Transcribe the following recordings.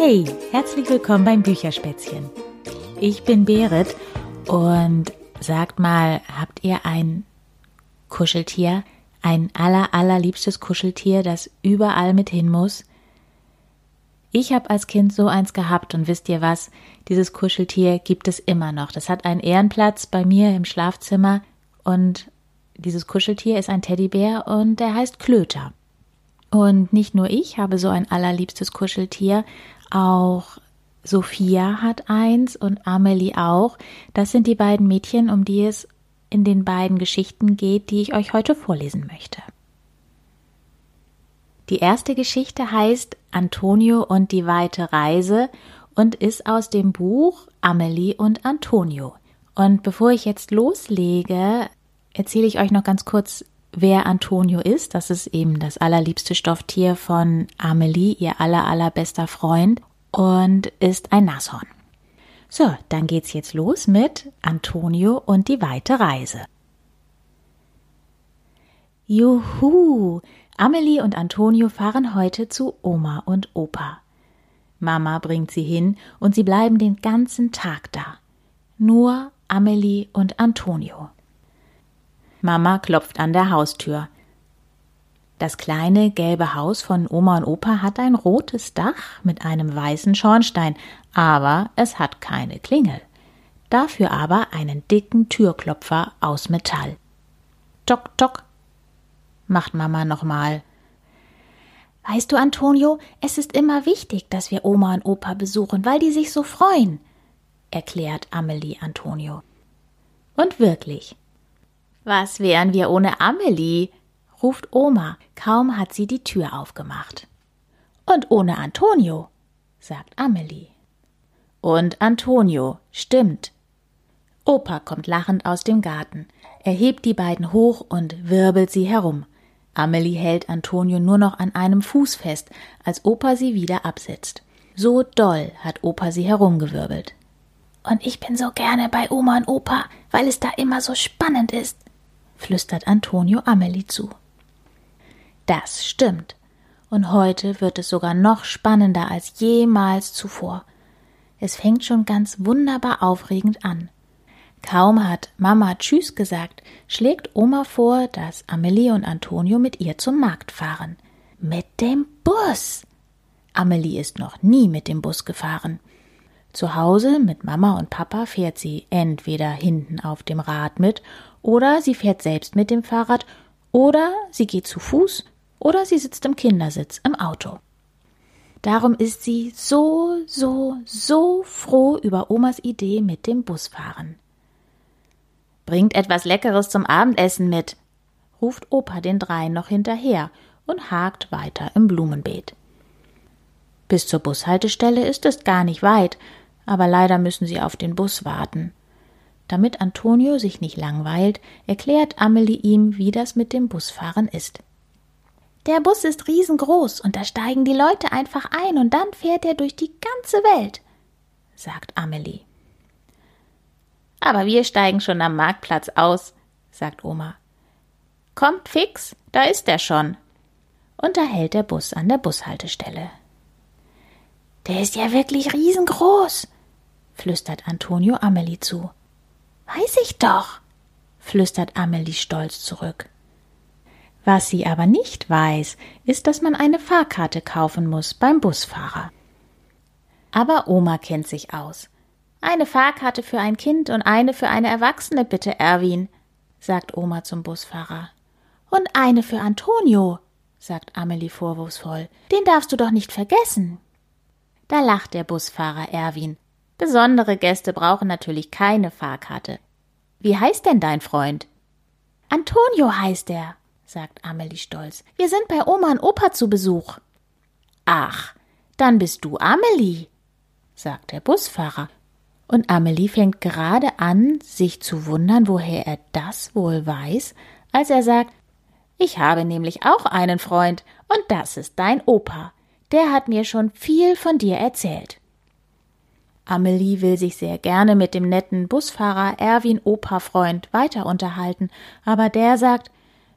Hey, herzlich willkommen beim Bücherspätzchen. Ich bin Berit und sagt mal, habt ihr ein Kuscheltier? Ein aller, allerliebstes Kuscheltier, das überall mit hin muss? Ich habe als Kind so eins gehabt und wisst ihr was? Dieses Kuscheltier gibt es immer noch. Das hat einen Ehrenplatz bei mir im Schlafzimmer und dieses Kuscheltier ist ein Teddybär und der heißt Klöter. Und nicht nur ich habe so ein allerliebstes Kuscheltier, auch Sophia hat eins und Amelie auch. Das sind die beiden Mädchen, um die es in den beiden Geschichten geht, die ich euch heute vorlesen möchte. Die erste Geschichte heißt Antonio und die weite Reise und ist aus dem Buch Amelie und Antonio. Und bevor ich jetzt loslege, erzähle ich euch noch ganz kurz, wer Antonio ist. Das ist eben das allerliebste Stofftier von Amelie, ihr aller allerbester Freund und ist ein Nashorn. So, dann geht's jetzt los mit Antonio und die weite Reise. Juhu! Amelie und Antonio fahren heute zu Oma und Opa. Mama bringt sie hin und sie bleiben den ganzen Tag da. Nur Amelie und Antonio. Mama klopft an der Haustür. Das kleine gelbe Haus von Oma und Opa hat ein rotes Dach mit einem weißen Schornstein, aber es hat keine Klingel. Dafür aber einen dicken Türklopfer aus Metall. Tok, tok, macht Mama nochmal. Weißt du, Antonio, es ist immer wichtig, dass wir Oma und Opa besuchen, weil die sich so freuen, erklärt Amelie Antonio. Und wirklich, was wären wir ohne Amelie? ruft Oma, kaum hat sie die Tür aufgemacht. Und ohne Antonio, sagt Amelie. Und Antonio, stimmt. Opa kommt lachend aus dem Garten. Er hebt die beiden hoch und wirbelt sie herum. Amelie hält Antonio nur noch an einem Fuß fest, als Opa sie wieder absetzt. So doll hat Opa sie herumgewirbelt. Und ich bin so gerne bei Oma und Opa, weil es da immer so spannend ist, flüstert Antonio Amelie zu. Das stimmt. Und heute wird es sogar noch spannender als jemals zuvor. Es fängt schon ganz wunderbar aufregend an. Kaum hat Mama Tschüss gesagt, schlägt Oma vor, dass Amelie und Antonio mit ihr zum Markt fahren. Mit dem Bus! Amelie ist noch nie mit dem Bus gefahren. Zu Hause mit Mama und Papa fährt sie entweder hinten auf dem Rad mit oder sie fährt selbst mit dem Fahrrad oder sie geht zu Fuß oder sie sitzt im Kindersitz im Auto. Darum ist sie so, so, so froh über Omas Idee mit dem Busfahren. Bringt etwas Leckeres zum Abendessen mit, ruft Opa den dreien noch hinterher und hakt weiter im Blumenbeet. Bis zur Bushaltestelle ist es gar nicht weit, aber leider müssen sie auf den Bus warten. Damit Antonio sich nicht langweilt, erklärt Amelie ihm, wie das mit dem Busfahren ist. Der Bus ist riesengroß und da steigen die Leute einfach ein und dann fährt er durch die ganze Welt, sagt Amelie. Aber wir steigen schon am Marktplatz aus, sagt Oma. Kommt fix, da ist er schon. Und da hält der Bus an der Bushaltestelle. Der ist ja wirklich riesengroß, flüstert Antonio Amelie zu. Weiß ich doch, flüstert Amelie stolz zurück. Was sie aber nicht weiß, ist, dass man eine Fahrkarte kaufen muss beim Busfahrer. Aber Oma kennt sich aus. Eine Fahrkarte für ein Kind und eine für eine Erwachsene, bitte, Erwin, sagt Oma zum Busfahrer. Und eine für Antonio, sagt Amelie vorwurfsvoll. Den darfst du doch nicht vergessen. Da lacht der Busfahrer Erwin Besondere Gäste brauchen natürlich keine Fahrkarte. Wie heißt denn dein Freund? Antonio heißt er, sagt Amelie stolz. Wir sind bei Oma und Opa zu Besuch. Ach, dann bist du Amelie, sagt der Busfahrer. Und Amelie fängt gerade an, sich zu wundern, woher er das wohl weiß, als er sagt, ich habe nämlich auch einen Freund, und das ist dein Opa. Der hat mir schon viel von dir erzählt. Amelie will sich sehr gerne mit dem netten Busfahrer Erwin Opa-Freund weiter unterhalten, aber der sagt,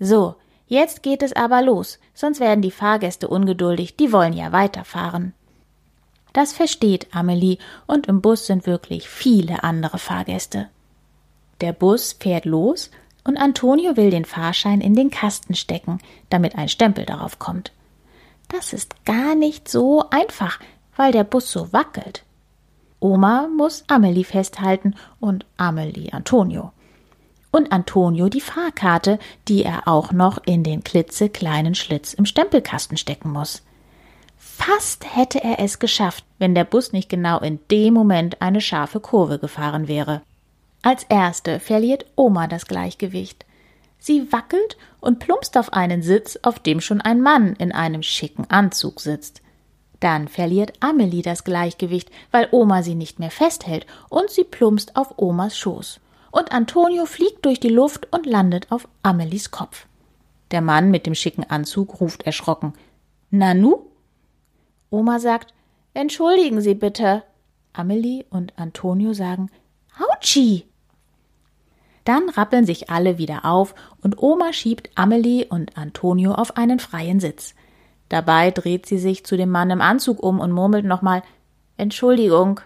so, jetzt geht es aber los, sonst werden die Fahrgäste ungeduldig, die wollen ja weiterfahren. Das versteht Amelie und im Bus sind wirklich viele andere Fahrgäste. Der Bus fährt los und Antonio will den Fahrschein in den Kasten stecken, damit ein Stempel darauf kommt. Das ist gar nicht so einfach, weil der Bus so wackelt. Oma muss Amelie festhalten und Amelie Antonio. Und Antonio die Fahrkarte, die er auch noch in den klitzekleinen Schlitz im Stempelkasten stecken muss. Fast hätte er es geschafft, wenn der Bus nicht genau in dem Moment eine scharfe Kurve gefahren wäre. Als erste verliert Oma das Gleichgewicht. Sie wackelt und plumpst auf einen Sitz, auf dem schon ein Mann in einem schicken Anzug sitzt. Dann verliert Amelie das Gleichgewicht, weil Oma sie nicht mehr festhält, und sie plumpst auf Omas Schoß. Und Antonio fliegt durch die Luft und landet auf Amelies Kopf. Der Mann mit dem schicken Anzug ruft erschrocken Nanu? Oma sagt Entschuldigen Sie bitte. Amelie und Antonio sagen Autschi! Dann rappeln sich alle wieder auf und Oma schiebt Amelie und Antonio auf einen freien Sitz. Dabei dreht sie sich zu dem Mann im Anzug um und murmelt nochmal Entschuldigung.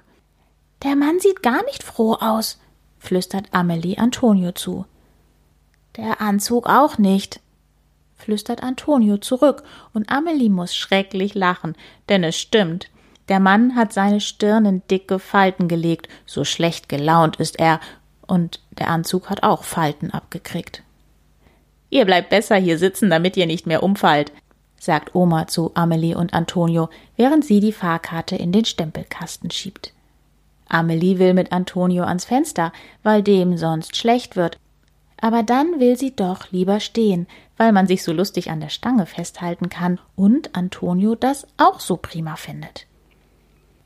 Der Mann sieht gar nicht froh aus, flüstert Amelie Antonio zu. Der Anzug auch nicht, flüstert Antonio zurück, und Amelie muss schrecklich lachen, denn es stimmt. Der Mann hat seine Stirn in dicke Falten gelegt, so schlecht gelaunt ist er, und der Anzug hat auch Falten abgekriegt. Ihr bleibt besser hier sitzen, damit ihr nicht mehr umfallt, sagt Oma zu Amelie und Antonio, während sie die Fahrkarte in den Stempelkasten schiebt. Amelie will mit Antonio ans Fenster, weil dem sonst schlecht wird. Aber dann will sie doch lieber stehen, weil man sich so lustig an der Stange festhalten kann und Antonio das auch so prima findet.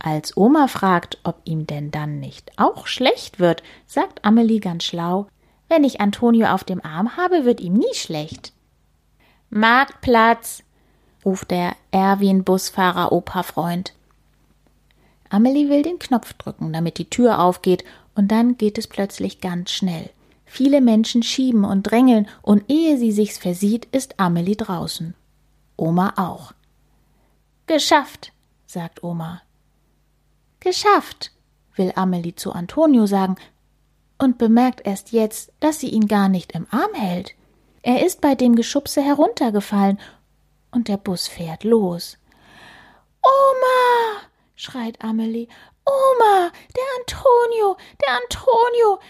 Als Oma fragt, ob ihm denn dann nicht auch schlecht wird, sagt Amelie ganz schlau, wenn ich Antonio auf dem Arm habe, wird ihm nie schlecht. Marktplatz, ruft der Erwin-Busfahrer Opa-Freund. Amelie will den Knopf drücken, damit die Tür aufgeht, und dann geht es plötzlich ganz schnell. Viele Menschen schieben und drängeln, und ehe sie sich's versieht, ist Amelie draußen. Oma auch. Geschafft, sagt Oma. Geschafft, will Amelie zu Antonio sagen und bemerkt erst jetzt, dass sie ihn gar nicht im Arm hält. Er ist bei dem Geschubse heruntergefallen und der Bus fährt los. Oma! schreit Amelie. Oma! Der Antonio! Der Antonio!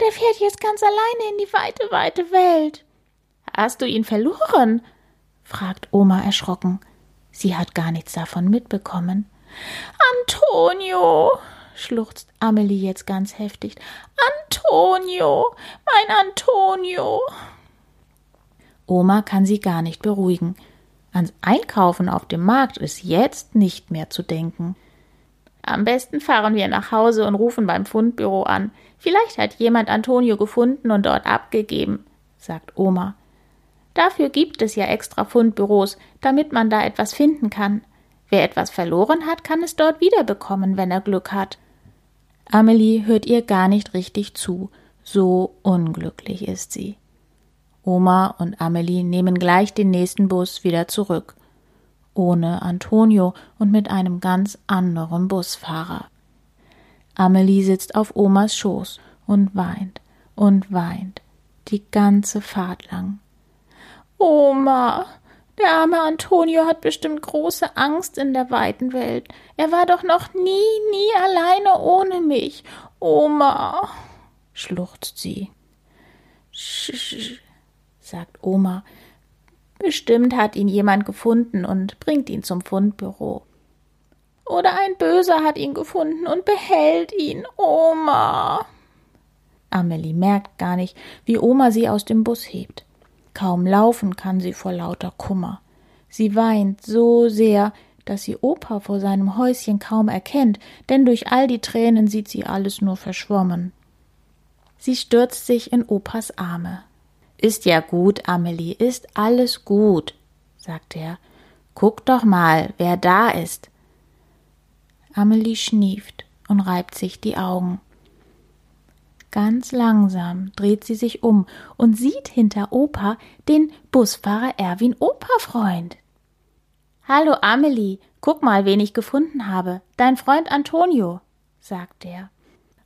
Der fährt jetzt ganz alleine in die weite, weite Welt. Hast du ihn verloren? fragt Oma erschrocken. Sie hat gar nichts davon mitbekommen. Antonio, schluchzt Amelie jetzt ganz heftig. Antonio, mein Antonio. Oma kann sie gar nicht beruhigen. Ans Einkaufen auf dem Markt ist jetzt nicht mehr zu denken. Am besten fahren wir nach Hause und rufen beim Fundbüro an. Vielleicht hat jemand Antonio gefunden und dort abgegeben, sagt Oma. Dafür gibt es ja extra Fundbüros, damit man da etwas finden kann. Wer etwas verloren hat, kann es dort wiederbekommen, wenn er Glück hat. Amelie hört ihr gar nicht richtig zu, so unglücklich ist sie. Oma und Amelie nehmen gleich den nächsten Bus wieder zurück, ohne Antonio und mit einem ganz anderen Busfahrer. Amelie sitzt auf Omas Schoß und weint und weint die ganze Fahrt lang. Oma, der arme Antonio hat bestimmt große Angst in der weiten Welt. Er war doch noch nie, nie alleine ohne mich. Oma, schluchzt sie. Sch, sagt Oma. Bestimmt hat ihn jemand gefunden und bringt ihn zum Fundbüro. Oder ein Böser hat ihn gefunden und behält ihn. Oma. Amelie merkt gar nicht, wie Oma sie aus dem Bus hebt. Kaum laufen kann sie vor lauter Kummer. Sie weint so sehr, dass sie Opa vor seinem Häuschen kaum erkennt, denn durch all die Tränen sieht sie alles nur verschwommen. Sie stürzt sich in Opas Arme. Ist ja gut, Amelie, ist alles gut, sagt er. Guck doch mal, wer da ist. Amelie schnieft und reibt sich die Augen. Ganz langsam dreht sie sich um und sieht hinter Opa den Busfahrer Erwin Opa-Freund. Hallo Amelie, Guck mal, wen ich gefunden habe. Dein Freund Antonio, sagt er.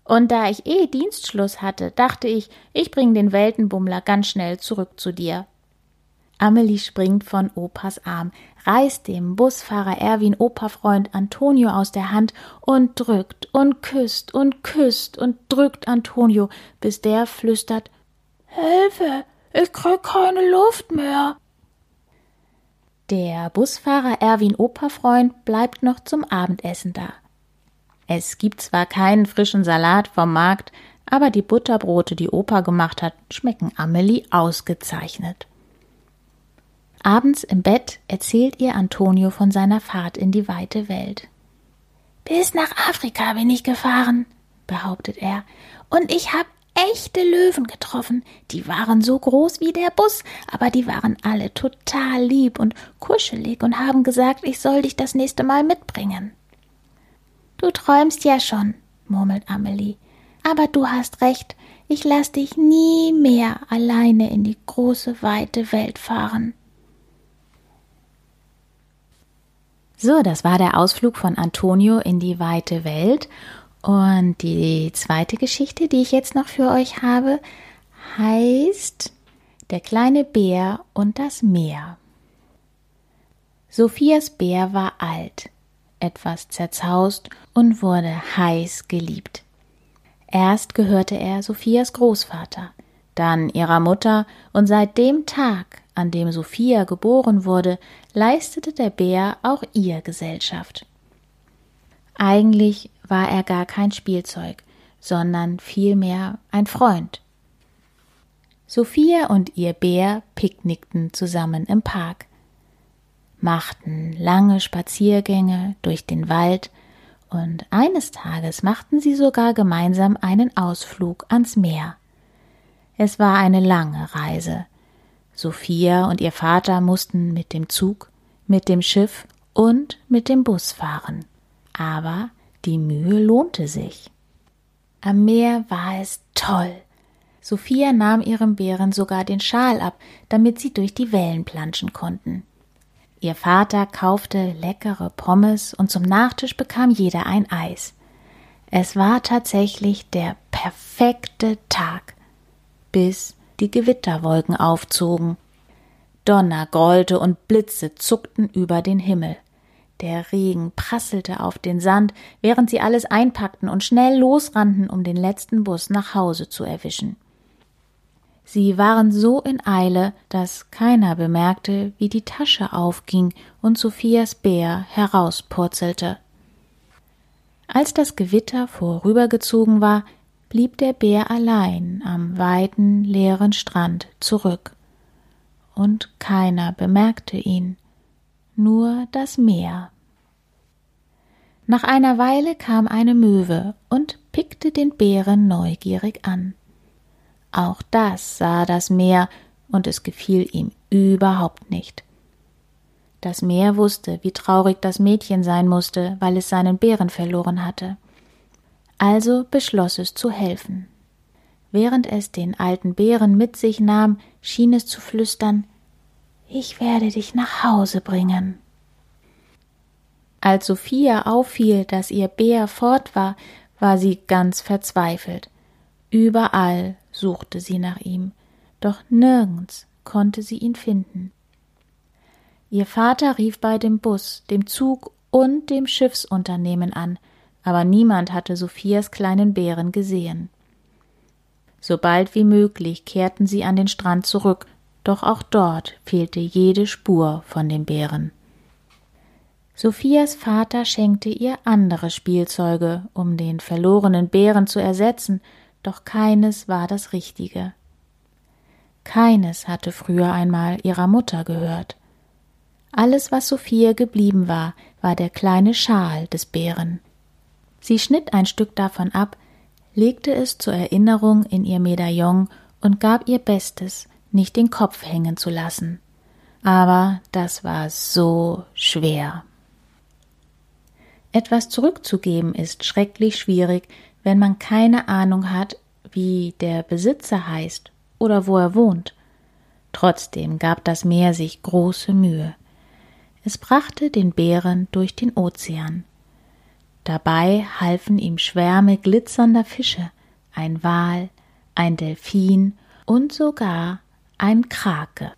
Und da ich eh Dienstschluss hatte, dachte ich, ich bring den Weltenbummler ganz schnell zurück zu dir. Amelie springt von Opas Arm, reißt dem Busfahrer Erwin Operfreund Antonio aus der Hand und drückt und küsst und küsst und drückt Antonio, bis der flüstert Hilfe, ich krieg keine Luft mehr. Der Busfahrer Erwin Operfreund bleibt noch zum Abendessen da. Es gibt zwar keinen frischen Salat vom Markt, aber die Butterbrote, die Opa gemacht hat, schmecken Amelie ausgezeichnet. Abends im Bett erzählt ihr Antonio von seiner Fahrt in die weite Welt. Bis nach Afrika bin ich gefahren, behauptet er, und ich hab echte Löwen getroffen. Die waren so groß wie der Bus, aber die waren alle total lieb und kuschelig und haben gesagt, ich soll dich das nächste Mal mitbringen. Du träumst ja schon, murmelt Amelie. Aber du hast recht, ich lass dich nie mehr alleine in die große, weite Welt fahren. So, das war der Ausflug von Antonio in die weite Welt. Und die zweite Geschichte, die ich jetzt noch für euch habe, heißt Der kleine Bär und das Meer. Sophias Bär war alt, etwas zerzaust und wurde heiß geliebt. Erst gehörte er Sophias Großvater, dann ihrer Mutter, und seit dem Tag, an dem Sophia geboren wurde, leistete der Bär auch ihr Gesellschaft. Eigentlich war er gar kein Spielzeug, sondern vielmehr ein Freund. Sophia und ihr Bär picknickten zusammen im Park, machten lange Spaziergänge durch den Wald, und eines Tages machten sie sogar gemeinsam einen Ausflug ans Meer. Es war eine lange Reise, Sophia und ihr Vater mussten mit dem Zug, mit dem Schiff und mit dem Bus fahren. Aber die Mühe lohnte sich. Am Meer war es toll. Sophia nahm ihrem Bären sogar den Schal ab, damit sie durch die Wellen planschen konnten. Ihr Vater kaufte leckere Pommes und zum Nachtisch bekam jeder ein Eis. Es war tatsächlich der perfekte Tag, bis die Gewitterwolken aufzogen. Donner grollte und Blitze zuckten über den Himmel. Der Regen prasselte auf den Sand, während sie alles einpackten und schnell losrannten, um den letzten Bus nach Hause zu erwischen. Sie waren so in Eile, dass keiner bemerkte, wie die Tasche aufging und Sophias Bär herauspurzelte. Als das Gewitter vorübergezogen war, blieb der Bär allein am weiten, leeren Strand zurück. Und keiner bemerkte ihn, nur das Meer. Nach einer Weile kam eine Möwe und pickte den Bären neugierig an. Auch das sah das Meer, und es gefiel ihm überhaupt nicht. Das Meer wusste, wie traurig das Mädchen sein musste, weil es seinen Bären verloren hatte also beschloss es zu helfen. Während es den alten Bären mit sich nahm, schien es zu flüstern Ich werde dich nach Hause bringen. Als Sophia auffiel, dass ihr Bär fort war, war sie ganz verzweifelt. Überall suchte sie nach ihm, doch nirgends konnte sie ihn finden. Ihr Vater rief bei dem Bus, dem Zug und dem Schiffsunternehmen an, aber niemand hatte Sophias kleinen Bären gesehen. So bald wie möglich kehrten sie an den Strand zurück, doch auch dort fehlte jede Spur von dem Bären. Sophias Vater schenkte ihr andere Spielzeuge, um den verlorenen Bären zu ersetzen, doch keines war das Richtige. Keines hatte früher einmal ihrer Mutter gehört. Alles, was Sophia geblieben war, war der kleine Schal des Bären. Sie schnitt ein Stück davon ab, legte es zur Erinnerung in ihr Medaillon und gab ihr Bestes, nicht den Kopf hängen zu lassen. Aber das war so schwer. Etwas zurückzugeben ist schrecklich schwierig, wenn man keine Ahnung hat, wie der Besitzer heißt oder wo er wohnt. Trotzdem gab das Meer sich große Mühe. Es brachte den Bären durch den Ozean. Dabei halfen ihm Schwärme glitzernder Fische, ein Wal, ein Delfin und sogar ein Krake.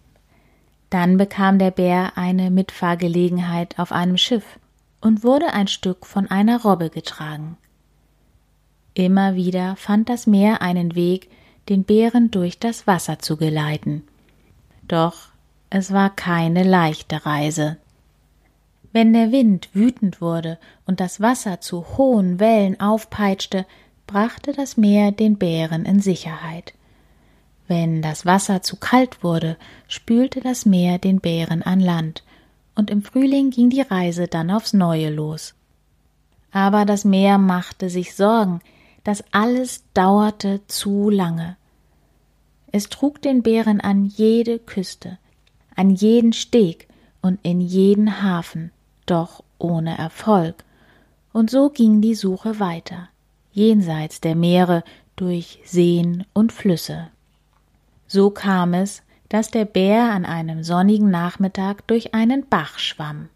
Dann bekam der Bär eine Mitfahrgelegenheit auf einem Schiff und wurde ein Stück von einer Robbe getragen. Immer wieder fand das Meer einen Weg, den Bären durch das Wasser zu geleiten. Doch es war keine leichte Reise. Wenn der Wind wütend wurde und das Wasser zu hohen Wellen aufpeitschte, brachte das Meer den Bären in Sicherheit. Wenn das Wasser zu kalt wurde, spülte das Meer den Bären an Land, und im Frühling ging die Reise dann aufs neue los. Aber das Meer machte sich Sorgen, das alles dauerte zu lange. Es trug den Bären an jede Küste, an jeden Steg und in jeden Hafen, doch ohne Erfolg. Und so ging die Suche weiter, jenseits der Meere, durch Seen und Flüsse. So kam es, dass der Bär an einem sonnigen Nachmittag durch einen Bach schwamm.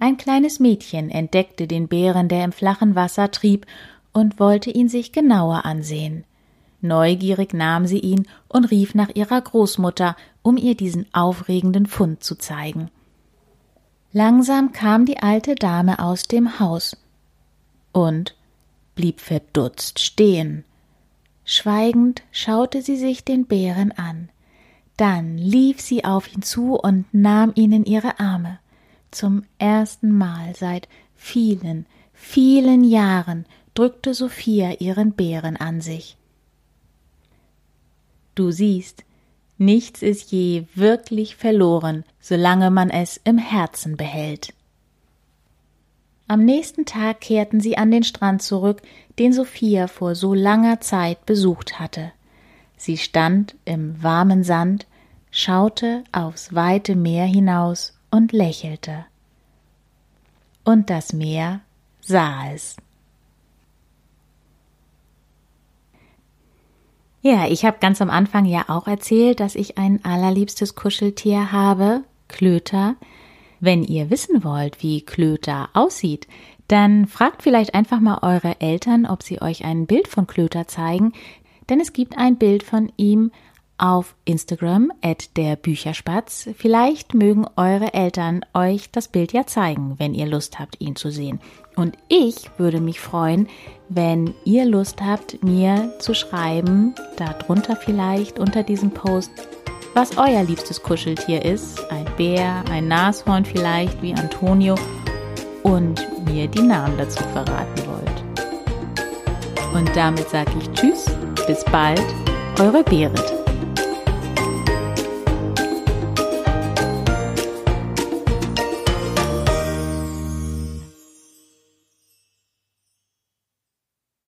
Ein kleines Mädchen entdeckte den Bären, der im flachen Wasser trieb, und wollte ihn sich genauer ansehen. Neugierig nahm sie ihn und rief nach ihrer Großmutter, um ihr diesen aufregenden Fund zu zeigen. Langsam kam die alte Dame aus dem Haus und blieb verdutzt stehen. Schweigend schaute sie sich den Bären an. Dann lief sie auf ihn zu und nahm ihn in ihre Arme. Zum ersten Mal seit vielen, vielen Jahren drückte Sophia ihren Bären an sich. Du siehst, nichts ist je wirklich verloren, solange man es im Herzen behält. Am nächsten Tag kehrten sie an den Strand zurück, den Sophia vor so langer Zeit besucht hatte. Sie stand im warmen Sand, schaute aufs weite Meer hinaus und lächelte. Und das Meer sah es. Ja, ich habe ganz am Anfang ja auch erzählt, dass ich ein allerliebstes Kuscheltier habe, Klöter. Wenn ihr wissen wollt, wie Klöter aussieht, dann fragt vielleicht einfach mal eure Eltern, ob sie euch ein Bild von Klöter zeigen, denn es gibt ein Bild von ihm auf Instagram at der Bücherspatz. Vielleicht mögen eure Eltern euch das Bild ja zeigen, wenn ihr Lust habt, ihn zu sehen. Und ich würde mich freuen, wenn ihr Lust habt, mir zu schreiben, darunter vielleicht unter diesem Post, was euer liebstes Kuscheltier ist, ein Bär, ein Nashorn vielleicht wie Antonio und mir die Namen dazu verraten wollt. Und damit sage ich Tschüss, bis bald, eure Berit.